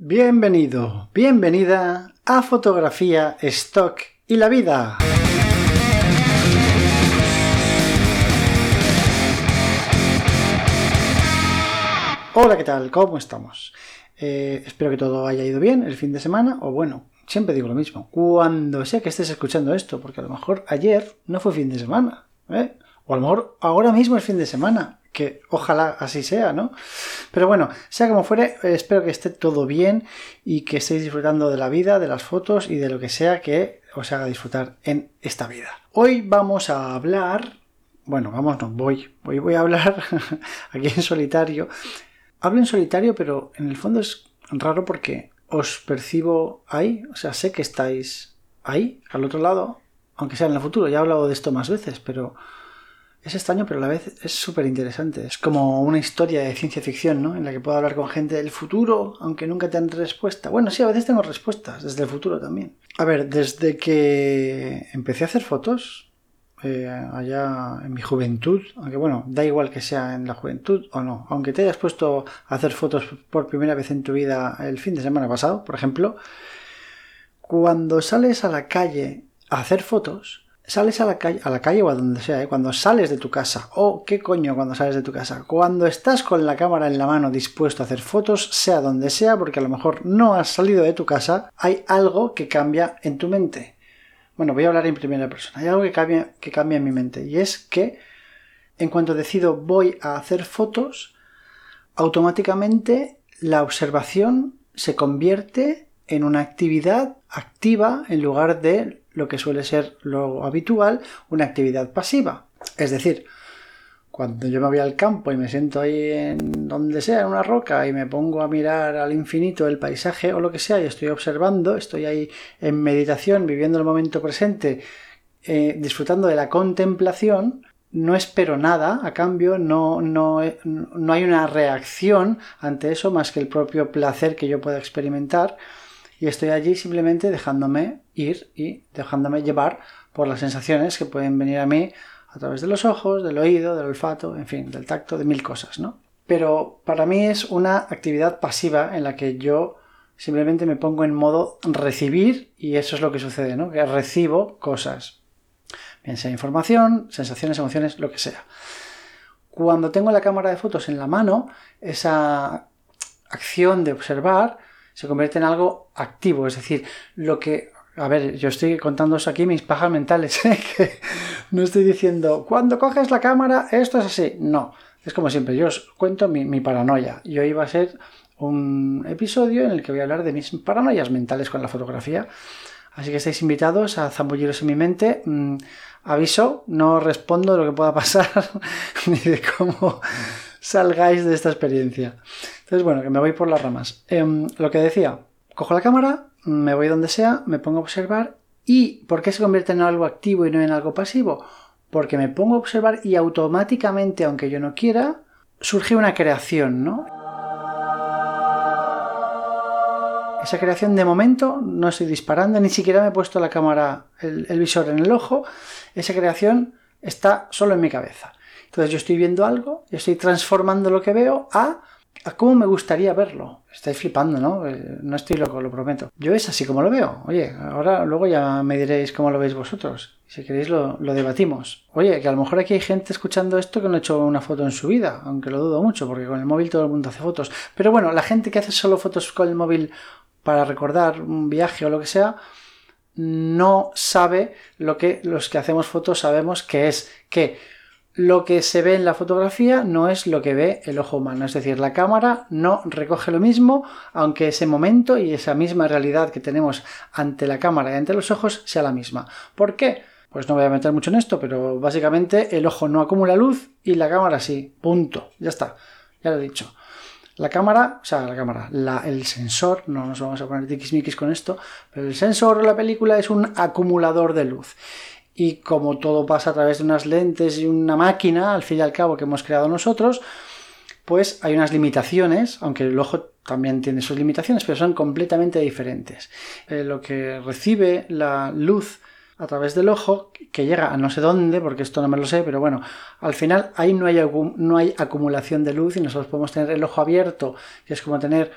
Bienvenido, bienvenida a Fotografía, Stock y la Vida. Hola, ¿qué tal? ¿Cómo estamos? Eh, espero que todo haya ido bien el fin de semana, o bueno, siempre digo lo mismo, cuando sea que estés escuchando esto, porque a lo mejor ayer no fue fin de semana, ¿eh? o a lo mejor ahora mismo es fin de semana, que ojalá así sea, ¿no? Pero bueno, sea como fuere, espero que esté todo bien y que estéis disfrutando de la vida, de las fotos y de lo que sea que os haga disfrutar en esta vida. Hoy vamos a hablar, bueno, vamos, no, voy, voy, voy a hablar aquí en solitario. Hablo en solitario, pero en el fondo es raro porque os percibo ahí, o sea, sé que estáis ahí, al otro lado, aunque sea en el futuro, ya he hablado de esto más veces, pero es extraño, pero a la vez es súper interesante. Es como una historia de ciencia ficción, ¿no? En la que puedo hablar con gente del futuro, aunque nunca tengan respuesta. Bueno, sí, a veces tengo respuestas, desde el futuro también. A ver, desde que empecé a hacer fotos, eh, allá en mi juventud, aunque bueno, da igual que sea en la juventud o no, aunque te hayas puesto a hacer fotos por primera vez en tu vida el fin de semana pasado, por ejemplo, cuando sales a la calle a hacer fotos, sales a la calle, a la calle o a donde sea, ¿eh? cuando sales de tu casa, o qué coño cuando sales de tu casa, cuando estás con la cámara en la mano dispuesto a hacer fotos, sea donde sea, porque a lo mejor no has salido de tu casa, hay algo que cambia en tu mente. Bueno, voy a hablar en primera persona. Hay algo que cambia, que cambia en mi mente, y es que en cuanto decido voy a hacer fotos, automáticamente la observación se convierte en una actividad activa en lugar de lo que suele ser lo habitual, una actividad pasiva. Es decir, cuando yo me voy al campo y me siento ahí en donde sea, en una roca, y me pongo a mirar al infinito el paisaje o lo que sea, y estoy observando, estoy ahí en meditación, viviendo el momento presente, eh, disfrutando de la contemplación, no espero nada a cambio, no, no, no hay una reacción ante eso más que el propio placer que yo pueda experimentar y estoy allí simplemente dejándome ir y dejándome llevar por las sensaciones que pueden venir a mí a través de los ojos, del oído, del olfato, en fin, del tacto, de mil cosas, ¿no? Pero para mí es una actividad pasiva en la que yo simplemente me pongo en modo recibir y eso es lo que sucede, ¿no? Que recibo cosas. Bien sea información, sensaciones, emociones, lo que sea. Cuando tengo la cámara de fotos en la mano, esa acción de observar se convierte en algo activo, es decir, lo que... A ver, yo estoy contándoos aquí mis pajas mentales, ¿eh? que no estoy diciendo, cuando coges la cámara, esto es así. No, es como siempre, yo os cuento mi, paranoia. Y hoy va a ser un episodio en el que voy a hablar de mis paranoias mentales con la fotografía. Así que estáis invitados a zambulliros en mi mente. Mm, aviso, no respondo de lo que pueda pasar ni de cómo salgáis de esta experiencia. Entonces, bueno, que me voy por las ramas. Em, lo que decía, cojo la cámara, me voy donde sea, me pongo a observar y ¿por qué se convierte en algo activo y no en algo pasivo? Porque me pongo a observar y automáticamente, aunque yo no quiera, surge una creación, ¿no? Esa creación de momento no estoy disparando, ni siquiera me he puesto la cámara, el, el visor en el ojo. Esa creación está solo en mi cabeza. Entonces yo estoy viendo algo, y estoy transformando lo que veo a cómo me gustaría verlo. Estáis flipando, ¿no? Eh, no estoy loco, lo prometo. Yo es así como lo veo. Oye, ahora luego ya me diréis cómo lo veis vosotros. Si queréis lo, debatimos. Oye, que a lo mejor aquí hay gente escuchando esto que no ha hecho una foto en su vida, aunque lo dudo mucho, porque con el móvil todo el mundo hace fotos. Pero bueno, la gente que hace solo fotos con el móvil para recordar un viaje o lo que sea, no sabe lo que los que hacemos fotos sabemos que es que lo que se ve en la fotografía no es lo que ve el ojo humano. Es decir, la cámara no recoge lo mismo, aunque ese momento y esa misma realidad que tenemos ante la cámara y ante los ojos sea la misma. ¿Por qué? Pues no voy a meter mucho en esto, pero básicamente el ojo no acumula luz y la cámara sí. Punto. Ya está. Ya lo he dicho. La cámara, o sea, la cámara, el sensor, no nos vamos a poner tiquismiquis con esto, pero el sensor o la película es un acumulador de luz y como todo pasa a través de unas lentes y una máquina, al fin y al cabo, que hemos creado nosotros, pues hay unas limitaciones, aunque el ojo también tiene sus limitaciones, pero son completamente diferentes. Eh, lo que recibe la luz a través del ojo, que llega a no sé dónde, porque esto no me lo sé, pero bueno, al final ahí no hay, no hay acumulación de luz y nosotros podemos tener el ojo abierto, que es como tener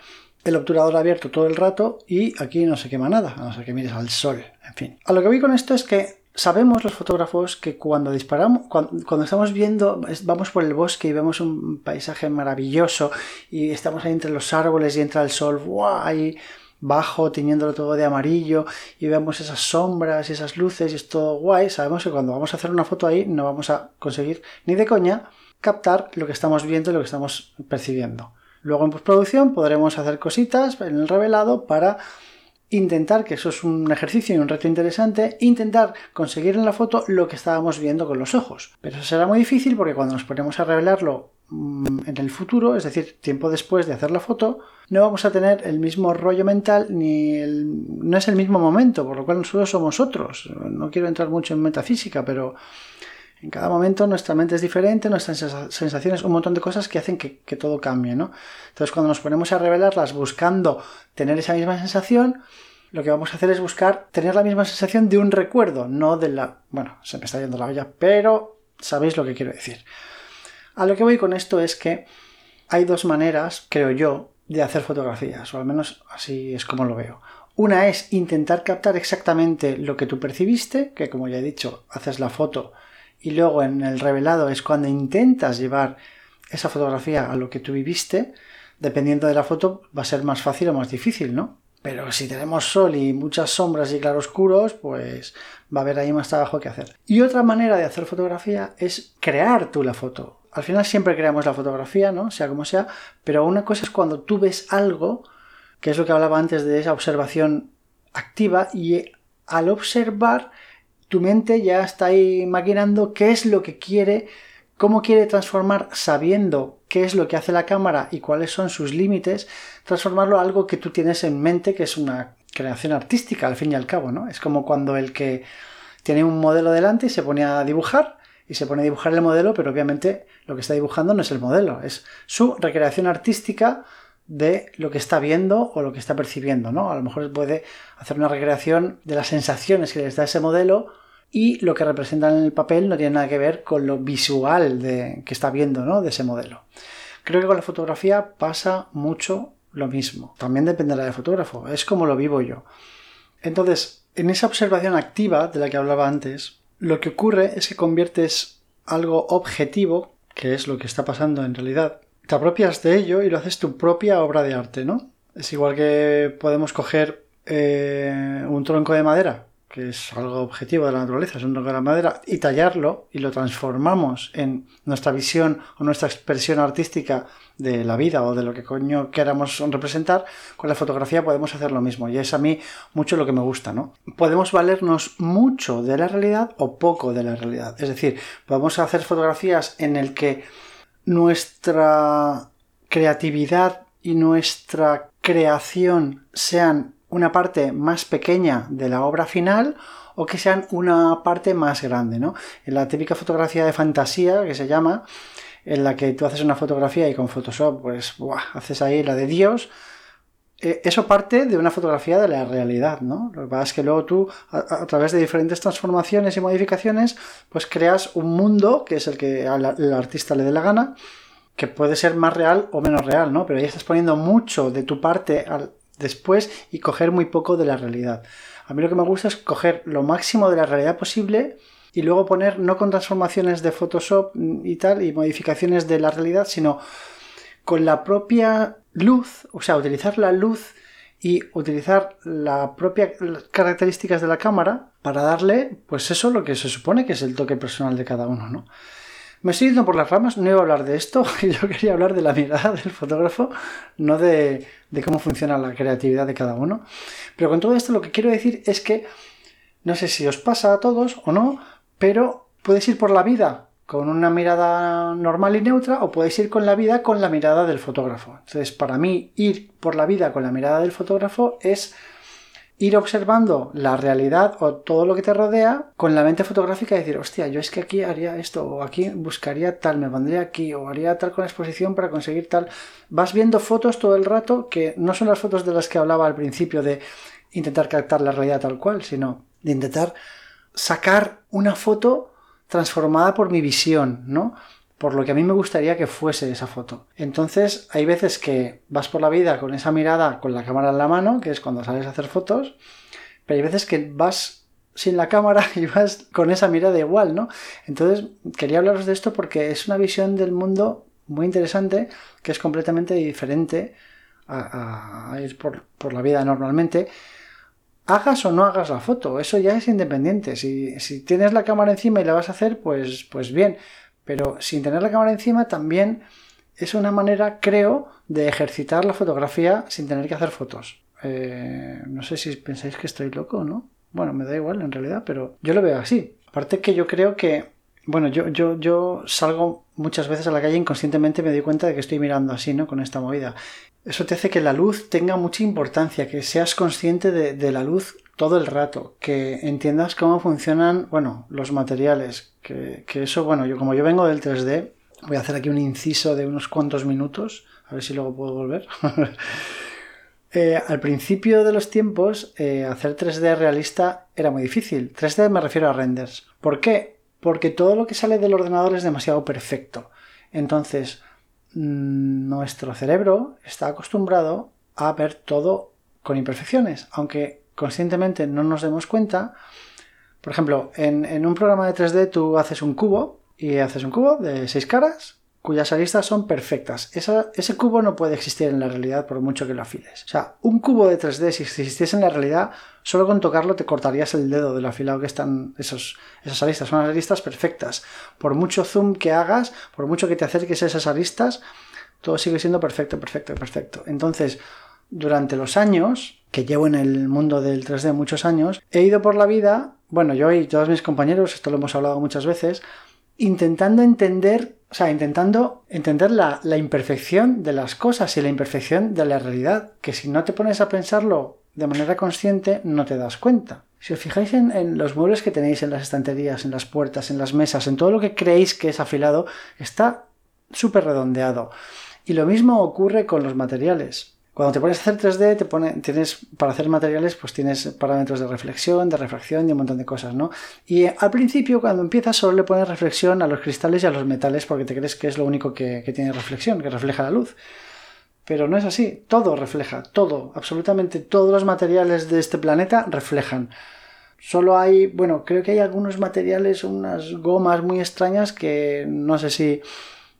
el obturador abierto todo el rato y aquí no se quema nada, a no ser que mires al sol, en fin. A lo que voy con esto es que sabemos los fotógrafos que cuando disparamos, cuando, estamos viendo, vamos por el bosque y vemos un paisaje maravilloso y estamos ahí entre los árboles y entra el sol, ahí bajo, tiñéndolo todo de amarillo y vemos esas sombras y esas luces y es todo guay, sabemos que cuando vamos a hacer una foto ahí no vamos a conseguir ni de coña captar lo que estamos viendo y lo que estamos percibiendo. Luego en postproducción podremos hacer cositas en el revelado para intentar, que eso es un ejercicio y un reto interesante, intentar conseguir en la foto lo que estábamos viendo con los ojos. Pero eso será muy difícil porque cuando nos ponemos a revelarlo mm, en el futuro, es decir, tiempo después de hacer la foto, no vamos a tener el mismo rollo mental ni no es el mismo momento, por lo cual nosotros somos otros. No quiero entrar mucho en metafísica, pero en cada momento nuestra mente es diferente, nuestras sensaciones, un montón de cosas que hacen que, todo cambie, ¿no? Entonces cuando nos ponemos a revelarlas buscando tener esa misma sensación, lo que vamos a hacer es buscar tener la misma sensación de un recuerdo, no de la... Bueno, se me está yendo la olla, pero sabéis lo que quiero decir. A lo que voy con esto es que hay dos maneras, creo yo, de hacer fotografías, o al menos así es como lo veo. Una es intentar captar exactamente lo que tú percibiste, que como ya he dicho, haces la foto y luego en el revelado es cuando intentas llevar esa fotografía a lo que tú viviste, dependiendo de la foto va a ser más fácil o más difícil, ¿no? Pero si tenemos sol y muchas sombras y claroscuros, pues va a haber ahí más trabajo que hacer. Y otra manera de hacer fotografía es crear tú la foto. Al final siempre creamos la fotografía, ¿no? Sea como sea, pero una cosa es cuando tú ves algo, que es lo que hablaba antes de esa observación activa, y al observar tu mente ya está ahí maquinando qué es lo que quiere, cómo quiere transformar, sabiendo qué es lo que hace la cámara y cuáles son sus límites, transformarlo a algo que tú tienes en mente, que es una creación artística, al fin y al cabo, ¿no? Es como cuando el que tiene un modelo delante y se pone a dibujar, y se pone a dibujar el modelo, pero obviamente lo que está dibujando no es el modelo, es su recreación artística de lo que está viendo o lo que está percibiendo, ¿no? A lo mejor puede hacer una recreación de las sensaciones que les da ese modelo y lo que representan en el papel no tiene nada que ver con lo visual de, que está viendo ¿no? de ese modelo. Creo que con la fotografía pasa mucho lo mismo. También dependerá del fotógrafo, es como lo vivo yo. Entonces, en esa observación activa de la que hablaba antes, lo que ocurre es que conviertes algo objetivo, que es lo que está pasando en realidad, te apropias de ello y lo haces tu propia obra de arte, ¿no? Es igual que podemos coger eh, un tronco de madera que es algo objetivo de la naturaleza, es un tronco de la madera, y tallarlo y lo transformamos en nuestra visión o nuestra expresión artística de la vida o de lo que coño queramos representar, con la fotografía podemos hacer lo mismo. Y es a mí mucho lo que me gusta, ¿no? Podemos valernos mucho de la realidad o poco de la realidad. Es decir, podemos hacer fotografías en el que nuestra creatividad y nuestra creación sean una parte más pequeña de la obra final o que sean una parte más grande, ¿no? En la típica fotografía de fantasía que se llama, en la que tú haces una fotografía y con Photoshop, pues, haces ahí la de Dios. Eh, eso parte de una fotografía de la realidad, ¿no? Lo que pasa es que luego tú, a, través de diferentes transformaciones y modificaciones, pues creas un mundo que es el que al, artista le dé la gana, que puede ser más real o menos real, ¿no? Pero ahí estás poniendo mucho de tu parte al, después y coger muy poco de la realidad. A mí lo que me gusta es coger lo máximo de la realidad posible y luego poner no con transformaciones de Photoshop y tal y modificaciones de la realidad, sino con la propia luz, o sea, utilizar la luz y utilizar las propias características de la cámara para darle, pues eso, lo que se supone que es el toque personal de cada uno, ¿no? Me estoy yendo por las ramas, no iba a hablar de esto, yo quería hablar de la mirada del fotógrafo, no de, cómo funciona la creatividad de cada uno. Pero con todo esto lo que quiero decir es que, no sé si os pasa a todos o no, pero puedes ir por la vida con una mirada normal y neutra o puedes ir con la vida con la mirada del fotógrafo. Entonces, para mí, ir por la vida con la mirada del fotógrafo es ir observando la realidad o todo lo que te rodea con la mente fotográfica y decir, hostia, yo es que aquí haría esto, o aquí buscaría tal, me pondría aquí, o haría tal con la exposición para conseguir tal. Vas viendo fotos todo el rato que no son las fotos de las que hablaba al principio de intentar captar la realidad tal cual, sino de intentar sacar una foto transformada por mi visión, ¿no? Por lo que a mí me gustaría que fuese esa foto. Entonces, hay veces que vas por la vida con esa mirada, con la cámara en la mano, que es cuando sales a hacer fotos, pero hay veces que vas sin la cámara y vas con esa mirada igual, ¿no? Entonces, quería hablaros de esto porque es una visión del mundo muy interesante, que es completamente diferente a, ir por, por la vida normalmente hagas o no hagas la foto, eso ya es independiente. Si, si, tienes la cámara encima y la vas a hacer, pues, pues bien. Pero sin tener la cámara encima también es una manera, creo, de ejercitar la fotografía sin tener que hacer fotos. Eh, no sé si pensáis que estoy loco o no. Bueno, me da igual en realidad, pero yo lo veo así. Aparte que yo creo que, bueno, yo, yo, yo salgo muchas veces a la calle inconscientemente me doy cuenta de que estoy mirando así, ¿no? Con esta movida. Eso te hace que la luz tenga mucha importancia, que seas consciente de, la luz todo el rato, que entiendas cómo funcionan, bueno, los materiales, que, eso, bueno, yo como yo vengo del 3D, voy a hacer aquí un inciso de unos cuantos minutos, a ver si luego puedo volver. Eh, al principio de los tiempos, eh, hacer 3D realista era muy difícil. 3D me refiero a renders. ¿Por qué? Porque todo lo que sale del ordenador es demasiado perfecto. Entonces, Mm, nuestro cerebro está acostumbrado a ver todo con imperfecciones, aunque conscientemente no nos demos cuenta. Por ejemplo, en, un programa de 3D tú haces un cubo y haces un cubo de seis caras cuyas aristas son perfectas. ese cubo no puede existir en la realidad por mucho que lo afiles. O sea, un cubo de 3D, si existiese en la realidad, solo con tocarlo te cortarías el dedo de afilado que están esos, esas aristas. Son aristas perfectas. Por mucho zoom que hagas, por mucho que te acerques a esas aristas, todo sigue siendo perfecto, perfecto, perfecto. Entonces, durante los años, que llevo en el mundo del 3D muchos años, he ido por la vida, bueno, yo y todos mis compañeros, esto lo hemos hablado muchas veces, intentando entender, o sea, intentando entender la, imperfección de las cosas y la imperfección de la realidad, que si no te pones a pensarlo de manera consciente, no te das cuenta. Si os fijáis en, en, los muebles que tenéis en las estanterías, en las puertas, en las mesas, en todo lo que creéis que es afilado, está súper redondeado. Y lo mismo ocurre con los materiales. Cuando te pones a hacer 3D, te pone, tienes, para hacer materiales, pues tienes parámetros de reflexión, de refracción y un montón de cosas, ¿no? Y al principio, cuando empiezas, solo le pones reflexión a los cristales y a los metales porque te crees que es lo único que, tiene reflexión, que refleja la luz. Pero no es así, todo refleja, todo, absolutamente todos los materiales de este planeta reflejan. Solo hay, bueno, creo que hay algunos materiales, unas gomas muy extrañas que no sé si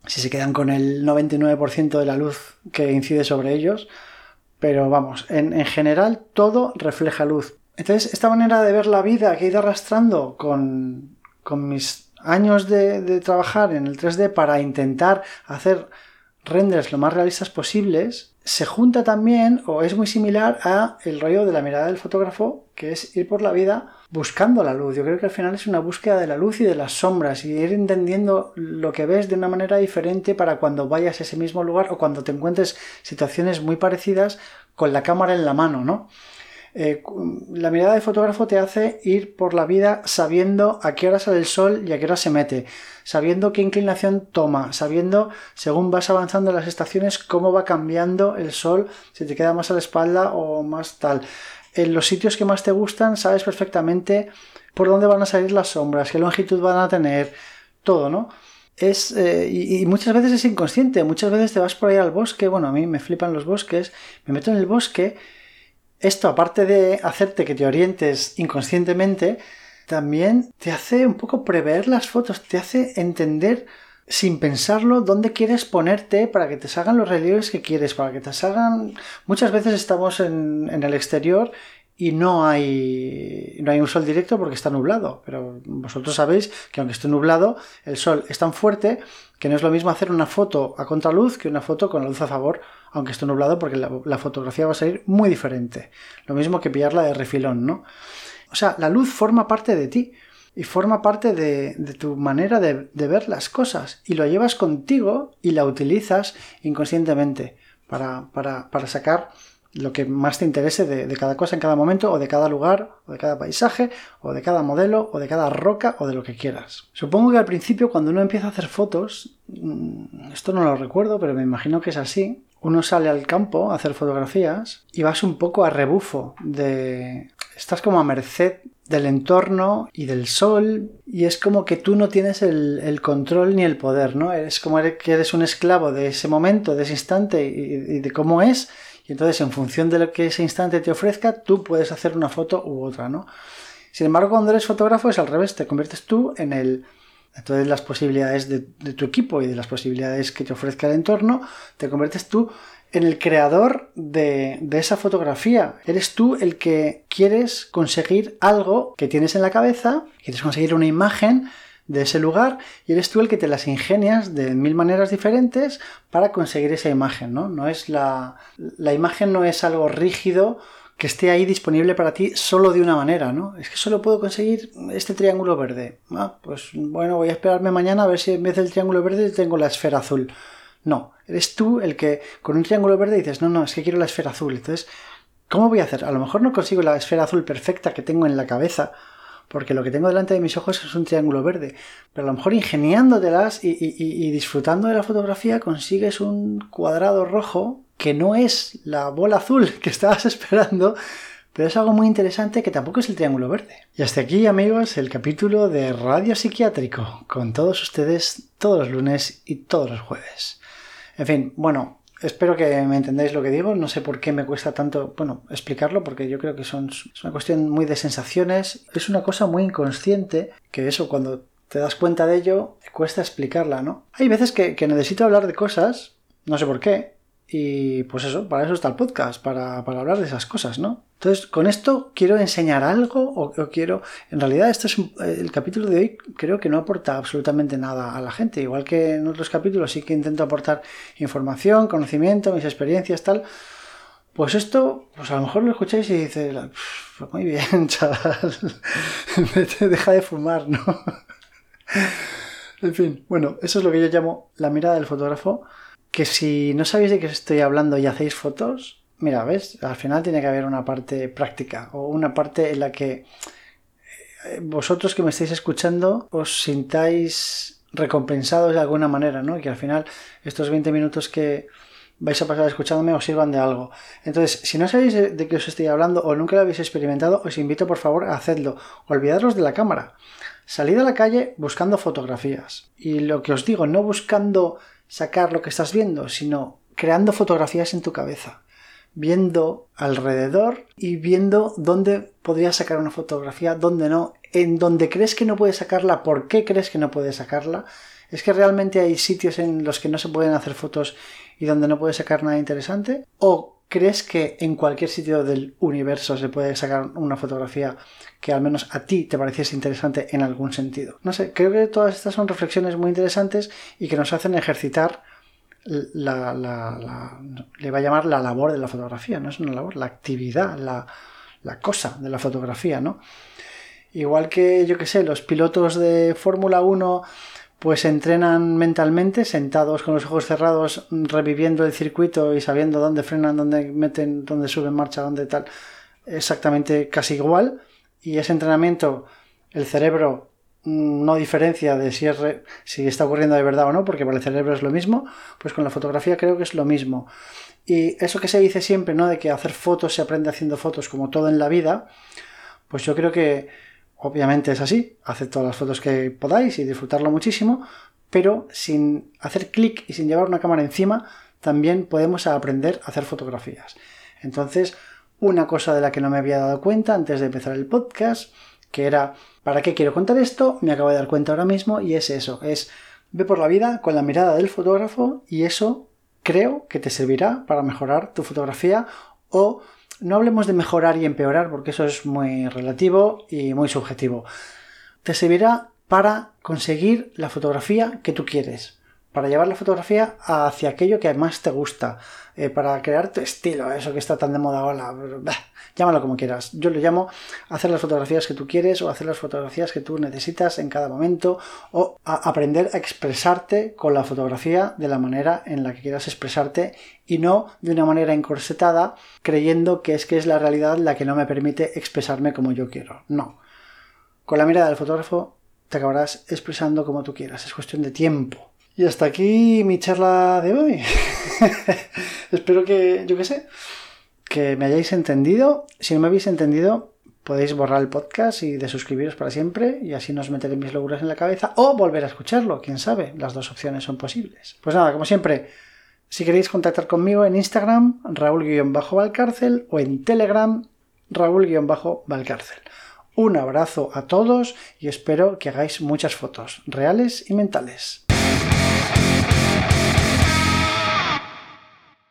si se quedan con el 99% de la luz que incide sobre ellos. Pero vamos, en, general todo refleja luz. Entonces, esta manera de ver la vida que he ido arrastrando con, mis años de, de, trabajar en el 3D para intentar hacer renders lo más realistas posibles, se junta también o es muy similar a el rollo de la mirada del fotógrafo, que es ir por la vida buscando la luz. Yo creo que al final es una búsqueda de la luz y de las sombras y ir entendiendo lo que ves de una manera diferente para cuando vayas a ese mismo lugar o cuando te encuentres situaciones muy parecidas con la cámara en la mano, ¿no? Eh, la mirada de fotógrafo te hace ir por la vida sabiendo a qué hora sale el sol y a qué hora se mete, sabiendo qué inclinación toma, sabiendo, según vas avanzando en las estaciones, cómo va cambiando el sol, si te queda más a la espalda o más tal. En los sitios que más te gustan sabes perfectamente por dónde van a salir las sombras, qué longitud van a tener, todo, ¿no? Es, eh, y, y, muchas veces es inconsciente, muchas veces te vas por ahí al bosque, bueno, a mí me flipan los bosques, me meto en el bosque esto, aparte de hacerte que te orientes inconscientemente, también te hace un poco prever las fotos, te hace entender sin pensarlo dónde quieres ponerte para que te salgan los relieves que quieres, para que te salgan... Muchas veces estamos en, en el exterior y no hay, no hay un sol directo porque está nublado. Pero vosotros sabéis que aunque esté nublado, el sol es tan fuerte que no es lo mismo hacer una foto a contraluz que una foto con la luz a favor, aunque esté nublado, porque la, fotografía va a salir muy diferente. Lo mismo que pillarla de refilón, ¿no? O sea, la luz forma parte de ti y forma parte de, tu manera de, ver las cosas y lo llevas contigo y la utilizas inconscientemente para, sacar lo que más te interese de, cada cosa en cada momento, o de cada lugar, o de cada paisaje, o de cada modelo, o de cada roca, o de lo que quieras. Supongo que al principio, cuando uno empieza a hacer fotos, mm, esto no lo recuerdo, pero me imagino que es así, uno sale al campo a hacer fotografías y vas un poco a rebufo de estás como a merced del entorno y del sol y es como que tú no tienes el, control ni el poder, ¿no? Es como que eres un esclavo de ese momento, de ese instante y, de cómo es y entonces en función de lo que ese instante te ofrezca tú puedes hacer una foto u otra, ¿no? Sin embargo, cuando eres fotógrafo es al revés, te conviertes tú en el... Entonces las posibilidades de, de tu equipo y de las posibilidades que te ofrezca el entorno, te conviertes tú en el creador de, esa fotografía. Eres tú el que quieres conseguir algo que tienes en la cabeza, quieres conseguir una imagen de ese lugar y eres tú el que te las ingenias de mil maneras diferentes para conseguir esa imagen, ¿no? No es la, la imagen no es algo rígido que esté ahí disponible para ti solo de una manera, ¿no? Es que solo puedo conseguir este triángulo verde. Ah, pues bueno, voy a esperarme mañana a ver si en vez del triángulo verde tengo la esfera azul. No, eres tú el que con un triángulo verde dices, no, no, es que quiero la esfera azul. Entonces, ¿cómo voy a hacer? A lo mejor no consigo la esfera azul perfecta que tengo en la cabeza, porque lo que tengo delante de mis ojos es un triángulo verde. Pero a lo mejor ingeniándotelas y, y, disfrutando de la fotografía consigues un cuadrado rojo que no es la bola azul que estabas esperando, pero es algo muy interesante que tampoco es el triángulo verde. Y hasta aquí, amigos, el capítulo de Radio Psiquiátrico, con todos ustedes todos los lunes y todos los jueves. En fin, bueno, espero que me entendáis lo que digo. No sé por qué me cuesta tanto, bueno, explicarlo, porque yo creo que es una cuestión muy de sensaciones. Es una cosa muy inconsciente, que eso cuando te das cuenta de ello, cuesta explicarla, ¿no? Hay veces que, necesito hablar de cosas, no sé por qué, y pues eso, para eso está el podcast, para, para hablar de esas cosas, ¿no? Entonces, con esto quiero enseñar algo o, quiero... En realidad, este es el capítulo de hoy creo que no aporta absolutamente nada a la gente. Igual que en otros capítulos sí que intento aportar información, conocimiento, mis experiencias, tal. Pues esto, pues a lo mejor lo escucháis y dices, pues muy bien, chaval, deja de fumar, ¿no? en fin, bueno, eso es lo que yo llamo la mirada del fotógrafo, que si no sabéis de qué estoy hablando y hacéis fotos, mira, ¿ves? Al final tiene que haber una parte práctica o una parte en la que eh, vosotros que me estáis escuchando os sintáis recompensados de alguna manera, ¿no? Que al final estos 20 minutos que vais a pasar escuchándome os sirvan de algo. Entonces, si no sabéis de qué os estoy hablando o nunca lo habéis experimentado, os invito por favor a hacerlo. Olvidaros de la cámara. Salid a la calle buscando fotografías. Y lo que os digo, no buscando sacar lo que estás viendo, sino creando fotografías en tu cabeza viendo alrededor y viendo dónde podrías sacar una fotografía, dónde no, en donde crees que no puedes sacarla, por qué crees que no puedes sacarla. ¿Es que realmente hay sitios en los que no se pueden hacer fotos y donde no puedes sacar nada interesante? ¿O crees que en cualquier sitio del universo se puede sacar una fotografía que al menos a ti te pareciese interesante en algún sentido? No sé, creo que todas estas son reflexiones muy interesantes y que nos hacen ejercitar la, la, le va a llamar la labor de la fotografía, no es una labor, la actividad, la, la cosa de la fotografía, ¿no? Igual que, yo que sé, los pilotos de Fórmula 1 pues entrenan mentalmente, sentados con los ojos cerrados, reviviendo el circuito y sabiendo dónde frenan, dónde meten, dónde suben marcha, dónde tal, exactamente casi igual. Y ese entrenamiento, el cerebro no diferencia de si, si está ocurriendo de verdad o no, porque para el cerebro es lo mismo, pues con la fotografía creo que es lo mismo. Y eso que se dice siempre, ¿no? De que hacer fotos se aprende haciendo fotos como todo en la vida, pues yo creo que obviamente es así. Haced todas las fotos que podáis y disfrutarlo muchísimo, pero sin hacer clic y sin llevar una cámara encima, también podemos aprender a hacer fotografías. Entonces, una cosa de la que no me había dado cuenta antes de empezar el podcast, que era ¿Para qué quiero contar esto? Me acabo de dar cuenta ahora mismo y es eso, es ve por la vida con la mirada del fotógrafo y eso creo que te servirá para mejorar tu fotografía o no hablemos de mejorar y empeorar porque eso es muy relativo y muy subjetivo. Te servirá para conseguir la fotografía que tú quieres, para llevar la fotografía hacia aquello que más te gusta, eh, para crear tu estilo, eso que está tan de moda ahora. llámalo como quieras. Yo lo llamo hacer las fotografías que tú quieres o hacer las fotografías que tú necesitas en cada momento o aprender a expresarte con la fotografía de la manera en la que quieras expresarte y no de una manera encorsetada creyendo que es que es la realidad la que no me permite expresarme como yo quiero. No. Con la mirada del fotógrafo te acabarás expresando como tú quieras. Es cuestión de tiempo. Y hasta aquí mi charla de hoy. Espero que, yo qué sé, que me hayáis entendido. Si no me habéis entendido, Podéis borrar el podcast y de suscribiros para siempre y así nos meteré mis locuras en la cabeza o volver a escucharlo, quién sabe, las dos opciones son posibles. Pues nada, como siempre, si queréis contactar conmigo en Instagram, Raúl-Valcárcel o en Telegram, Raúl-Valcárcel. Un abrazo a todos y espero que hagáis muchas fotos, reales y mentales.